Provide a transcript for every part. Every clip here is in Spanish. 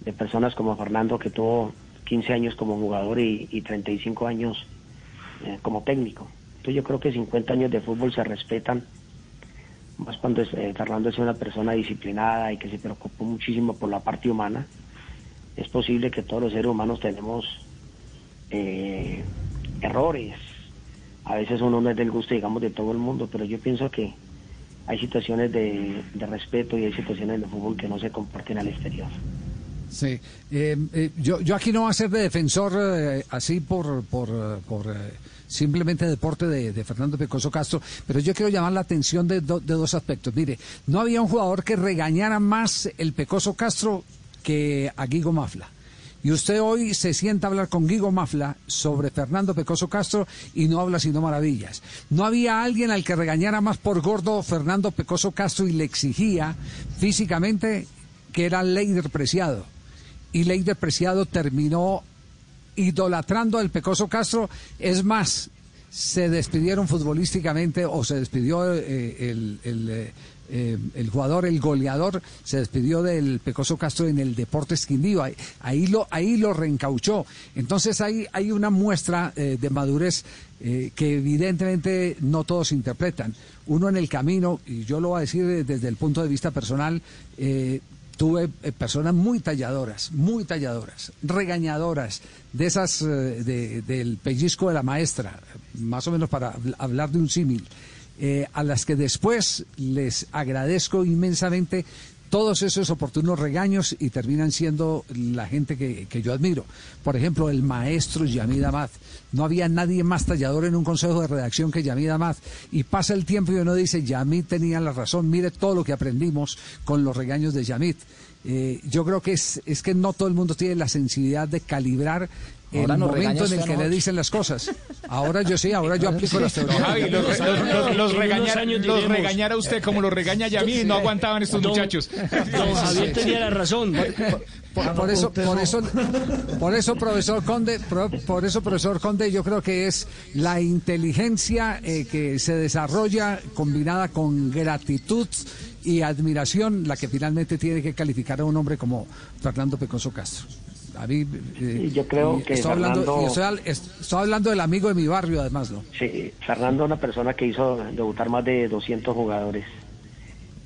de personas como Fernando, que tuvo 15 años como jugador y, y 35 años eh, como técnico. Entonces yo creo que 50 años de fútbol se respetan, más cuando eh, Fernando es una persona disciplinada y que se preocupó muchísimo por la parte humana. Es posible que todos los seres humanos tenemos eh, errores. A veces uno no es del gusto, digamos, de todo el mundo, pero yo pienso que hay situaciones de, de respeto y hay situaciones de fútbol que no se comparten al exterior. Sí, eh, eh, yo, yo aquí no voy a ser de defensor eh, así por, por, por simplemente deporte de, Fernando Pecoso Castro, pero yo quiero llamar la atención de, de dos aspectos. Mire, no había un jugador que regañara más el Pecoso Castro que a Guigo Mafla. Y usted hoy se sienta a hablar con Guigo Mafla sobre Fernando Pecoso Castro y no habla sino maravillas. No había alguien al que regañara más por gordo Fernando Pecoso Castro y le exigía físicamente que era Leider Preciado y Leider Preciado terminó idolatrando al Pecoso Castro. Es más, se despidieron futbolísticamente o se despidió eh, el, eh, eh, el, jugador, el goleador, se despidió del Pecoso Castro en el Deportes Quindío. Ahí, lo, ahí lo reencauchó. Entonces hay, hay una muestra de madurez que evidentemente no todos interpretan. Uno en el camino, y yo lo voy a decir desde el punto de vista personal, tuve eh, personas muy talladoras, muy talladoras, regañadoras, de esas eh, del pellizco de la maestra, más o menos para hablar de un símil, eh, a las que después les agradezco inmensamente todos esos oportunos regaños y terminan siendo la gente que, yo admiro. Por ejemplo, el maestro Yamid Amad. No había nadie más tallador en un consejo de redacción que Yamid Amad. Y pasa el tiempo y uno dice, Yamid tenía la razón, mire todo lo que aprendimos con los regaños de Yamid. Eh, yo creo que es, es que no todo el mundo tiene la sensibilidad de calibrar el momento en el que le dicen las cosas. Ahora yo sí, ahora yo aplico las teorías. Javi, los, los, regañar, a usted como lo regaña ya a mí, no aguantaban estos muchachos. Don Javier tenía la razón. Por, eso, por eso, por eso, profesor Conde, por, eso, profesor Conde, yo creo que es la inteligencia eh, que se desarrolla combinada con gratitud y admiración la que finalmente tiene que calificar a un hombre como Fernando Pecoso Castro. A mí, eh, yo creo que estoy, hablando, estoy, hablando del amigo de mi barrio, además, ¿no? Sí, Fernando, una persona que hizo debutar más de 200 jugadores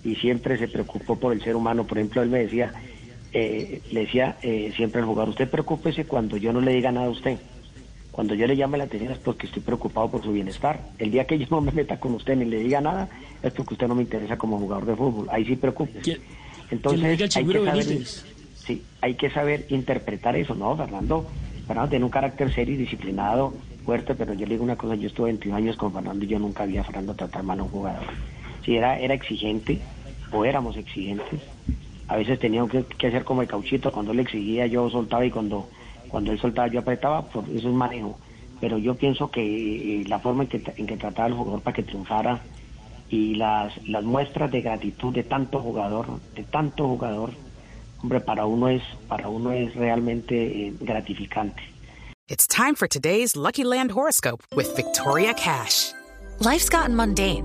y siempre se preocupó por el ser humano. Por ejemplo, él me decía, eh, le decía eh, siempre al jugador, usted preocúpese cuando yo no le diga nada a usted. Cuando yo le llame la atención es porque estoy preocupado por su bienestar. El día que yo no me meta con usted ni le diga nada es porque usted no me interesa como jugador de fútbol. Ahí sí preocúpese. Entonces, hay que saber, sí, hay que saber interpretar eso, ¿no, Fernando? Fernando tiene un carácter serio y disciplinado, fuerte, pero yo le digo una cosa, yo estuve 21 años con Fernando y yo nunca había a Fernando tratar mal a un jugador. Sí, era, era exigente, o éramos exigentes. A veces teníamos que, que hacer como el cauchito, cuando le exigía yo soltaba y cuando cuando él soltaba yo apretaba, por eso es manejo. Pero yo pienso que eh, la forma en que, en que trataba el jugador para que triunfara y las, las muestras de gratitud de tanto jugador, de tanto jugador, hombre, para uno es, para uno es realmente eh, gratificante. It's time for today's Lucky Land horoscope with Victoria Cash. Life's gotten mundane,